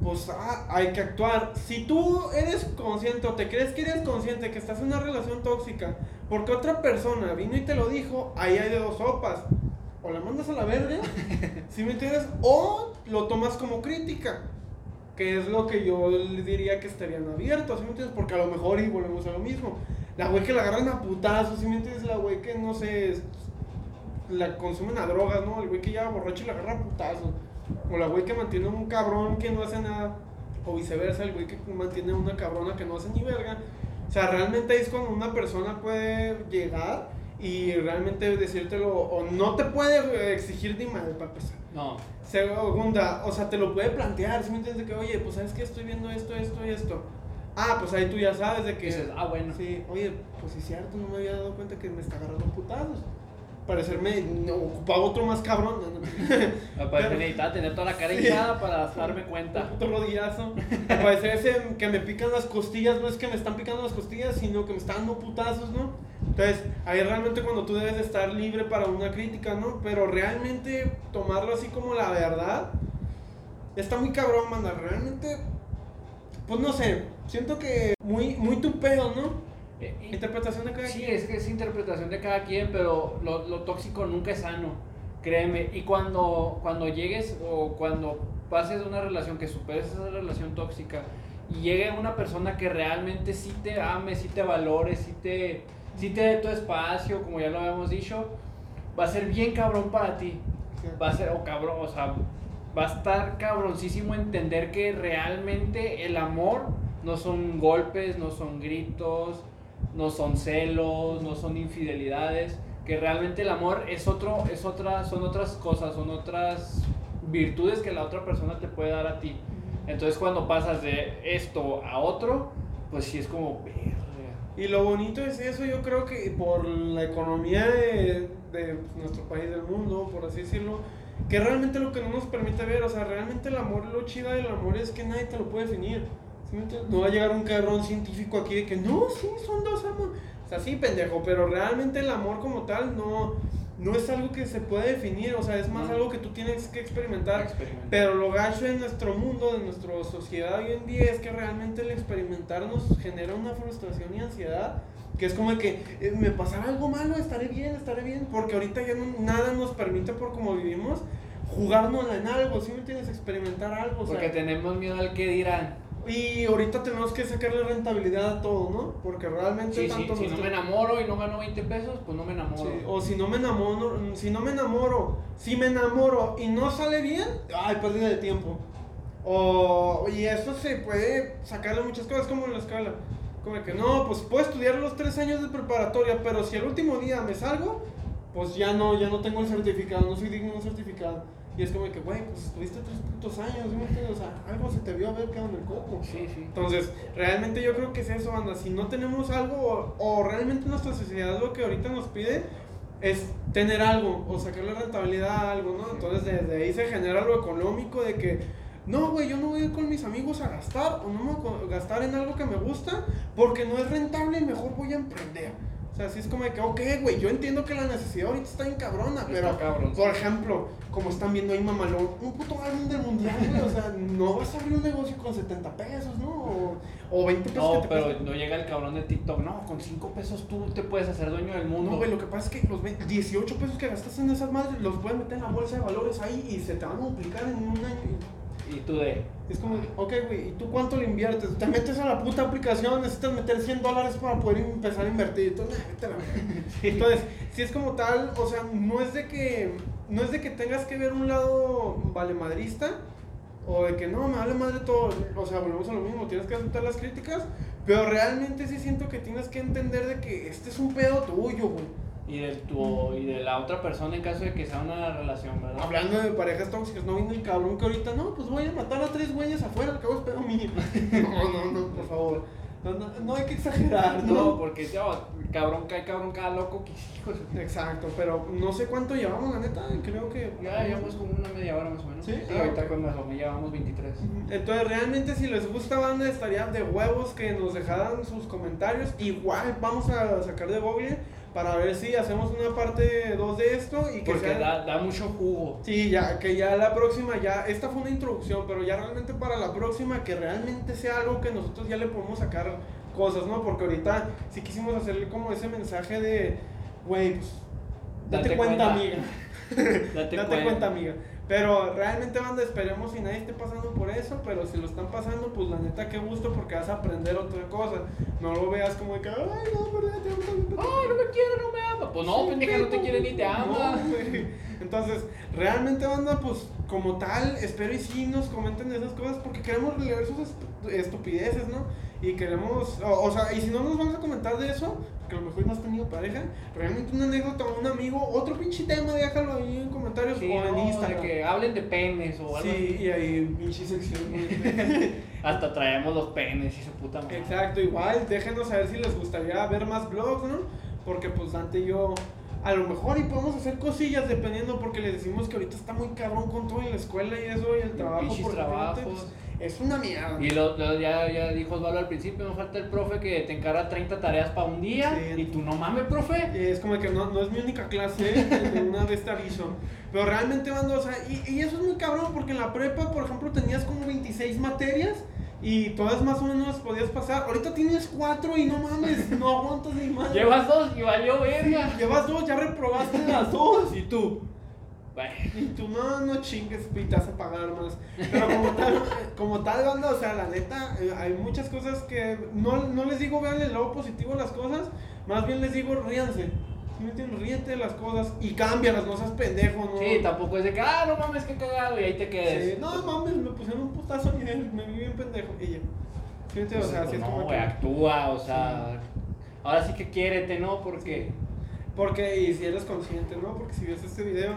pues ah, hay que actuar. Si tú eres consciente o te crees que eres consciente de que estás en una relación tóxica, porque otra persona vino y te lo dijo, ahí hay de dos sopas. O la mandas a la verga, si me entiendes? O lo tomas como crítica, que es lo que yo diría que estarían abiertos, ¿sí me entiendes? Porque a lo mejor, y volvemos a lo mismo, la güey que la agarran a putazos, ¿sí me entiendes? La güey que no sé, la consumen a drogas, ¿no? El güey que ya borracho y la agarra a putazos. O la güey que mantiene un cabrón que no hace nada. O viceversa, el güey que mantiene una cabrona que no hace ni verga. O sea, realmente es cuando una persona puede llegar y realmente decírtelo. O no te puede exigir ni madre para empezar. No, Segunda, o sea, te lo puede plantear, ¿sí me entiendes? De que, oye, pues sabes que estoy viendo esto, esto y esto. Ah, pues ahí tú ya sabes de que. dices, ah, bueno. Sí, oye, pues sí es cierto, no me había dado cuenta que me está agarrando putazos. Parecerme, no, ocupaba otro más cabrón. No, no. Pero- necesitaba tener toda la cara Sí. hinchada para darme cuenta. Otro rodillazo. Al parecer ese que me pican las costillas, no es que me están picando las costillas, sino que me están dando putazos, ¿no? Entonces, ahí realmente cuando tú debes de estar libre para una crítica, ¿no? Pero realmente tomarlo así como la verdad, está muy cabrón, manda. Realmente, pues no sé, siento que muy, muy tu pedo, ¿no? Eh, Interpretación de cada Sí, quien. es que es interpretación de cada quien, pero lo, lo tóxico nunca es sano, créeme. Y cuando, cuando llegues o cuando pases de una relación, que superes esa relación tóxica, y llegue una persona que realmente sí te ame, sí te valore, sí te, sí te dé tu espacio, como ya lo habíamos dicho, va a ser bien cabrón para ti. Va a ser, o cabrón, o sea, va a estar cabroncísimo entender que realmente el amor no son golpes, no son gritos, no son celos, no son infidelidades, que realmente el amor es otro, es otra, son otras cosas, son otras virtudes que la otra persona te puede dar a ti. Entonces cuando pasas de esto a otro, pues sí es como. Y lo bonito es eso, yo creo que por la economía de, de nuestro país, del mundo, por así decirlo, que realmente lo que no nos permite ver, o sea, realmente el amor, lo chido del amor es que nadie te lo puede definir. No va a llegar un cabrón científico aquí de que no, sí, son dos amores. O sea, sí, pendejo, pero realmente el amor como tal no, no es algo que se puede definir, o sea, es más algo que tú tienes que experimentar. Experimenta. Pero lo gacho en nuestro mundo, de nuestra sociedad hoy en día, es que realmente el experimentar nos genera una frustración y ansiedad. Que es como de que eh, me pasará algo malo, estaré bien, estaré bien. Porque ahorita ya no- nada nos permite, por como vivimos, jugárnosla en algo, ¿sí me entiendes? Experimentar algo, o sea, Porque tenemos miedo al que dirán. Y ahorita tenemos que sacarle rentabilidad a todo, ¿no? Porque realmente Sí, sí, tanto si no me enamoro y no gano 20 pesos, pues no me enamoro. Sí, o si no me enamoro, si no me enamoro, si me enamoro y no sale bien, ay, pérdida de tiempo. O, y eso se puede sacarle muchas cosas como en la escuela. Como que no, pues puedo estudiar los tres años de preparatoria, pero si el último día me salgo, pues ya no, ya no tengo el certificado, no soy digno de un certificado. Y es como que, güey, pues estuviste tres putos años. O sea, algo se te vio a ver quedado en el coco. Sí, sí. Entonces, realmente yo creo que es eso, banda. Si no tenemos algo, o, o realmente nuestra sociedad lo que ahorita nos pide es tener algo, o sacarle rentabilidad a algo, ¿no? Entonces, desde ahí se genera lo económico de que, no, güey, yo no voy a ir con mis amigos a gastar, o no me voy a gastar en algo que me gusta, porque no es rentable y mejor voy a emprender. Sea, así es como de que, ok, güey, yo entiendo que la necesidad ahorita está bien cabrona, pero, Está cabrón. por ejemplo, como están viendo ahí Mamalón, un puto álbum del mundial, güey, o sea, no vas a abrir un negocio con 70 pesos, ¿no? O, o 20 pesos No, que te pero no llega el cabrón de TikTok. No, con 5 pesos tú te puedes hacer dueño del mundo. No, güey, lo que pasa es que los 20 18 pesos que gastas en esas madres los puedes meter en la bolsa de valores ahí y se te van a multiplicar en un año. Y tú de. Es como, ok, güey, ¿y tú cuánto le inviertes? Te metes a la puta aplicación, necesitas meter 100 dólares para poder empezar a invertir. Entonces, nah, verga. Entonces, si es como tal, o sea, no es de que no es de que tengas que ver un lado valemadrista o de que no, me vale madre todo, o sea, volvemos a lo mismo, tienes que aceptar las críticas, pero realmente sí siento que tienes que entender de que este es un pedo tuyo, güey. Y, del tu, y de la otra persona en caso de que sea una relación, ¿verdad? Hablando de parejas tóxicas, no viene el cabrón que ahorita, no, pues voy a matar a tres güeyes afuera, al cabo es pedo mío. No, no, no, por favor. No, no, no hay que exagerar, No, ¿no? porque oh, cabrón cae cabrón cada loco que hijos. Exacto, pero no sé cuánto llevamos, la neta, creo que... Ya llevamos como una media hora más o menos. ¿Sí? Ah, ahorita con menos llevamos 23. Entonces, realmente, si les gusta banda, estaría de huevos que nos dejaran sus comentarios. Igual vamos a sacar de Google para ver si hacemos una parte 2 de esto y que Porque sea. da, da mucho jugo. Sí, ya, que ya la próxima, ya, esta fue una introducción, pero ya realmente para la próxima, que realmente sea algo que nosotros ya le podemos sacar cosas, ¿no? Porque ahorita sí quisimos hacerle como ese mensaje de, güey, pues, date, Date cuenta, cuenta. amiga. Date, Date cuenta, amiga. Pero realmente, banda, esperemos si nadie esté pasando por eso, pero si lo están pasando, pues la neta, qué gusto porque vas a aprender otra cosa. No lo veas como de que, ay, no, ya te amo". Ay, no me quiere, no me ama. Pues no, pendeja, no te quiere ni te ama. no. Entonces, realmente, banda, pues como tal, espero y sí nos comenten esas cosas porque queremos leer sus estu- estupideces, ¿no? Y queremos, o, o sea, y si no nos vamos a comentar de eso, que a lo mejor no has tenido pareja, realmente una anécdota o un amigo, otro pinche tema, déjalo ahí en comentarios Sí, o en no, Instagram. que hablen de penes o algo Sí, y ahí pinche sección. Hasta traemos los penes y su puta madre. Exacto, igual, déjenos saber si les gustaría ver más vlogs, ¿no? Porque pues Dante y yo, a lo mejor y podemos hacer cosillas dependiendo porque les decimos que ahorita está muy cabrón con todo en la escuela y eso y el trabajo. Porque trabajos. pues, es una mierda. Y lo, lo- ya, ya dijo Osvaldo al principio, nos falta el profe que te encarga 30 tareas para un día. Sí. Y tú no mames, profe. Es como que no, no es mi única clase, una vez te aviso. Pero realmente, banda, o sea, y, y eso es muy cabrón porque en la prepa, por ejemplo, tenías como 26 materias y todas más o menos podías pasar. Ahorita tienes 4 y no mames, no aguantas ni más. Llevas dos y valió verga. Llevas dos, ya reprobaste las dos. Y tú. Bueno, Y tú, no, no chingues, y te vas a pagar más. Pero como tal, como tal banda, o sea, la neta, eh, hay muchas cosas que no, no les digo vean el lado positivo a las cosas, más bien les digo ríanse. ¿Sí? Ríete de las cosas y cámbialas, no seas pendejo, ¿no? Sí, tampoco es de que, ah, no mames, qué cagado, y ahí te quedes. Sí, no mames, me pusieron un putazo y me vi bien pendejo. Y ya. ¿Sí me entiendes? O sea, Pues sí es no, güey, que. actúa, o sea. Ahora sí que quiérete, ¿no? Porque. Porque, y si eres consciente, ¿no? Porque si ves este video,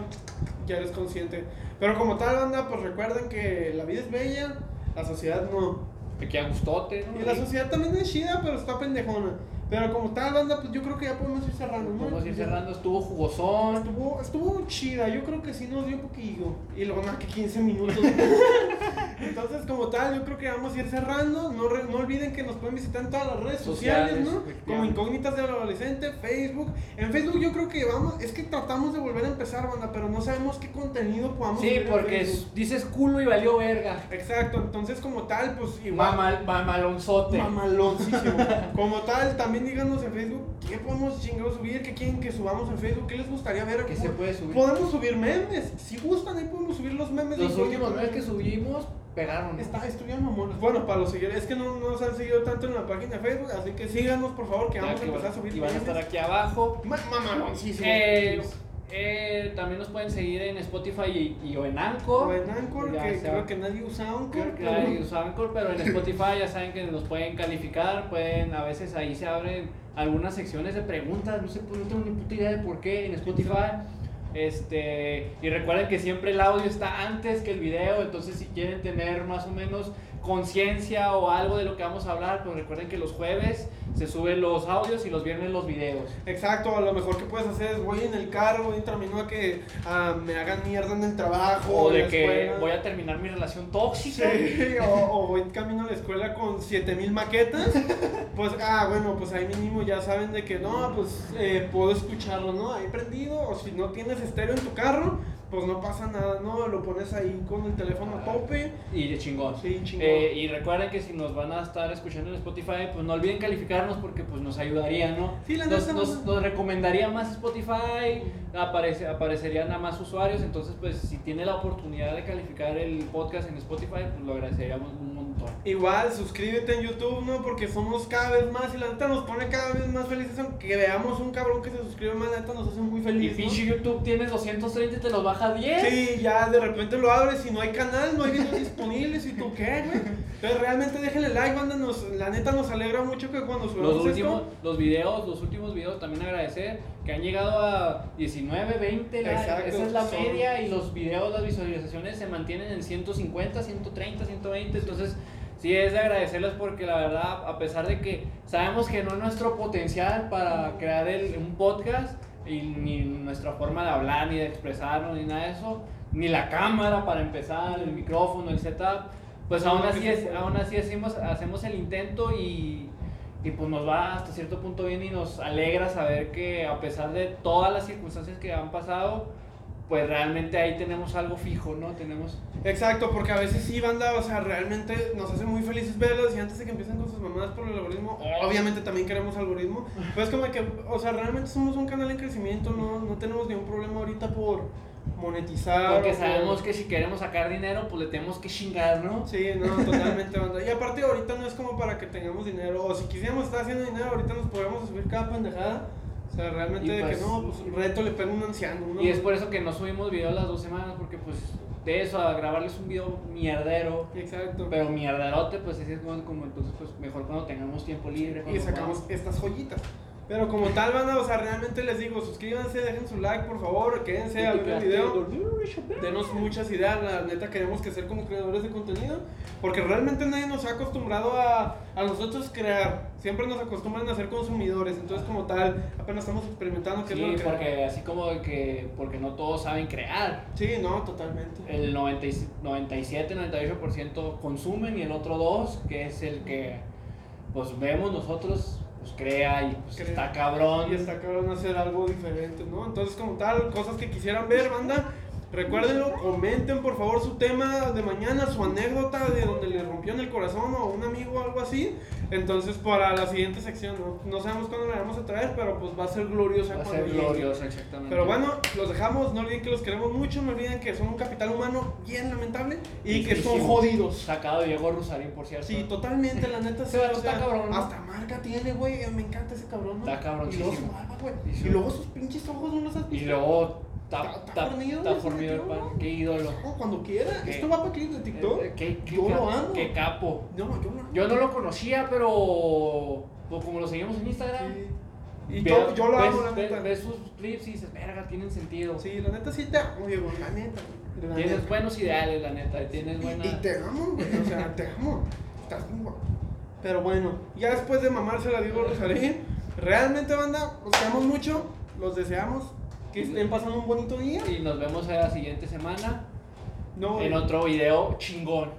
ya eres consciente. Pero como tal, banda, pues recuerden que la vida es bella, la sociedad no. Te queda gustote, ¿no? Y la sociedad también es chida, pero está pendejona. Pero como tal, banda, pues yo creo que ya podemos ir cerrando, ¿no? A ir cerrando, estuvo jugosón. Estuvo, estuvo chida, yo creo que sí nos dio un poquillo. Y luego, nada, que 15 minutos. Entonces, como tal, yo creo que vamos a ir cerrando. No, re- no olviden que nos pueden visitar en todas las redes sociales, Sociales, ¿no? Como Incógnitas del Adolescente, Facebook. En Facebook yo creo que vamos, es que tratamos de volver a empezar, banda, pero no sabemos qué contenido podamos Sí, porque dices culo y valió verga. Exacto, entonces como tal, pues igual. Mamal, mamalonzote. Mamaloncísimo. Como tal, también díganos en Facebook qué podemos chingados subir, qué quieren que subamos en Facebook, qué les gustaría ver. ¿Qué se puede subir? Podemos subir memes. Si gustan, ahí podemos subir los memes. Los últimos memes que subimos pegaron. ¿no? Está, estuvieron mamones. Bueno, para los seguidores, es que no no nos han seguido tanto en la página de Facebook, así que síganos por favor, que Ya vamos a que empezar va- a subir y van a estar aquí abajo. Ma- Mamaloncísimo. Eh, eh, también nos pueden seguir en Spotify y, y o en Anchor. O en Anchor, Ya que sea- creo que nadie usa Anchor. Creo hay usa Anchor, pero en Spotify ya saben que nos pueden calificar, pueden, a veces ahí se abren algunas secciones de preguntas, no sé, pues no tengo ni puta idea de por qué en Spotify. Este, y recuerden que siempre el audio está antes que el video, entonces si quieren tener más o menos conciencia o algo de lo que vamos a hablar, pues recuerden que los jueves se suben los audios y los viernes los videos. Exacto, a lo mejor que puedes hacer es voy en el carro, voy en a que ah, me hagan mierda en el trabajo. O de que escuela. voy a terminar mi relación tóxica. Sí, o, o voy camino a la escuela con 7000 maquetas. Pues, ah, bueno, pues ahí mínimo ya saben de que no, pues eh, puedo escucharlo, ¿no? Ahí prendido. O si no tienes estéreo en tu carro, pues no pasa nada, ¿no? Lo pones ahí con el teléfono a tope. Y de chingón. Sí, chingón. Eh, y recuerden que si nos van a estar escuchando en Spotify, pues no olviden calificarnos porque pues nos ayudaría, ¿no? Sí, la nos, nos, no- nos recomendaría más Spotify, aparece, aparecerían a más usuarios, entonces pues si tiene la oportunidad de calificar el podcast en Spotify, pues lo agradeceríamos un montón. Igual, suscríbete en YouTube, ¿no? Porque somos cada vez más y la neta nos pone cada vez más felices. Aunque veamos un cabrón que se suscribe más, la neta nos hace muy Y felices. pinche YouTube tienes 230 y te los baja a 10. Sí, ya de repente lo abres y no hay canal, no hay videos disponibles y tú qué, güey. Entonces realmente déjenle like, banda, nos, la neta nos alegra mucho que cuando subamos Los últimos, esto, los videos, los últimos videos también agradecer que han llegado a 19, 20, la- Exacto, esa es la son- media y los videos, las visualizaciones se mantienen en 150, 130, 120, entonces sí es de agradecerles porque la verdad, a pesar de que sabemos que no es nuestro potencial para crear el- un podcast y ni nuestra forma de hablar, ni de expresarnos, ni nada de eso, ni la cámara para empezar, el micrófono, el setup, pues Sí, aún así, es, aún así hacemos, hacemos el intento y, y pues nos va hasta cierto punto bien y nos alegra saber que a pesar de todas las circunstancias que han pasado, pues realmente ahí tenemos algo fijo, ¿no? Tenemos... Exacto, porque a veces sí, banda, o sea, realmente nos hace muy felices verlos y antes de que empiecen con sus mamadas por el algoritmo, obviamente también queremos algoritmo, pues como que, o sea, realmente somos un canal en crecimiento, no, no tenemos ningún problema ahorita por monetizar. Porque o por- sabemos que si queremos sacar dinero, pues le tenemos que chingar, ¿no? Sí, no, totalmente, banda. Y aparte ahorita no es como para que tengamos dinero, o si quisiéramos estar haciendo dinero, ahorita nos podríamos subir cada pendejada. O sea, realmente de pues- que no, pues un reto le pega un anciano. ¿no? Y es por eso que no subimos video las dos semanas, porque pues de eso a grabarles un video mierdero, Exacto. pero mierderote, pues así es como, como entonces pues mejor cuando tengamos tiempo libre. y sacamos estas joyitas. Pero como tal, banda, o sea, realmente les digo, suscríbanse, dejen su like, por favor, quédense a ver el video. Denos muchas ideas, la neta queremos que ser como creadores de contenido, porque realmente nadie nos ha acostumbrado a, a nosotros crear, siempre nos acostumbran a ser consumidores, entonces como tal, apenas estamos experimentando qué es lo Sí, que... porque así como que, porque no todos saben crear. Sí, no, totalmente. El 90 y- 97, 98% consumen y el otro 2, que es el que pues vemos nosotros, pues crea y pues Crea. está cabrón. Y está cabrón hacer algo diferente, ¿no? Entonces, como tal, cosas que quisieran ver, banda, recuérdenlo, comenten por favor su tema de mañana, su anécdota de donde le rompió en el corazón o un amigo o algo así. Entonces, para la siguiente sección, ¿no? No sabemos cuándo la vamos a traer, pero pues va a ser gloriosa Va a ser llegue. glorioso, exactamente. Pero bueno, los dejamos, no olviden que los queremos mucho, no olviden que son un capital humano bien lamentable y que son jodidos. Sacado Diego Rusarín, por cierto. Sí, totalmente, la neta sí. O sea, cabrón, ¿no? Hasta marca tiene, güey. Me encanta ese cabrón, ¿no? Está cabroncísimo. Y luego su barba, güey. Y luego sus pinches ojos, ¿no los has Y luego está, Está- fornido, está fornido el pan. Qué ídolo. Cuando quiera. ¿Qué? ¿Esto va para clip de TikTok? Eh, qué- qué Yo lo amo. Qué capo. No, yo no. Yo no lo conocía, pero pues, como lo seguimos en Instagram. Sí. Y ve- yo, yo lo ves, amo, la neta. ves sus clips y dices, verga, tienen sentido. Sí, la neta sí te amo, Diego, la neta. la Tienes neta. buenos ideales, la neta. y Tienes Y- buena. Y, te amo, güey. O sea, te amo. Estás muy guapo. Pero bueno, ya después de mamarse la Diego Rosalí, realmente, banda, los queremos mucho. Los deseamos que estén pasando un bonito día. Y nos vemos la siguiente semana. No, en güey. otro video chingón.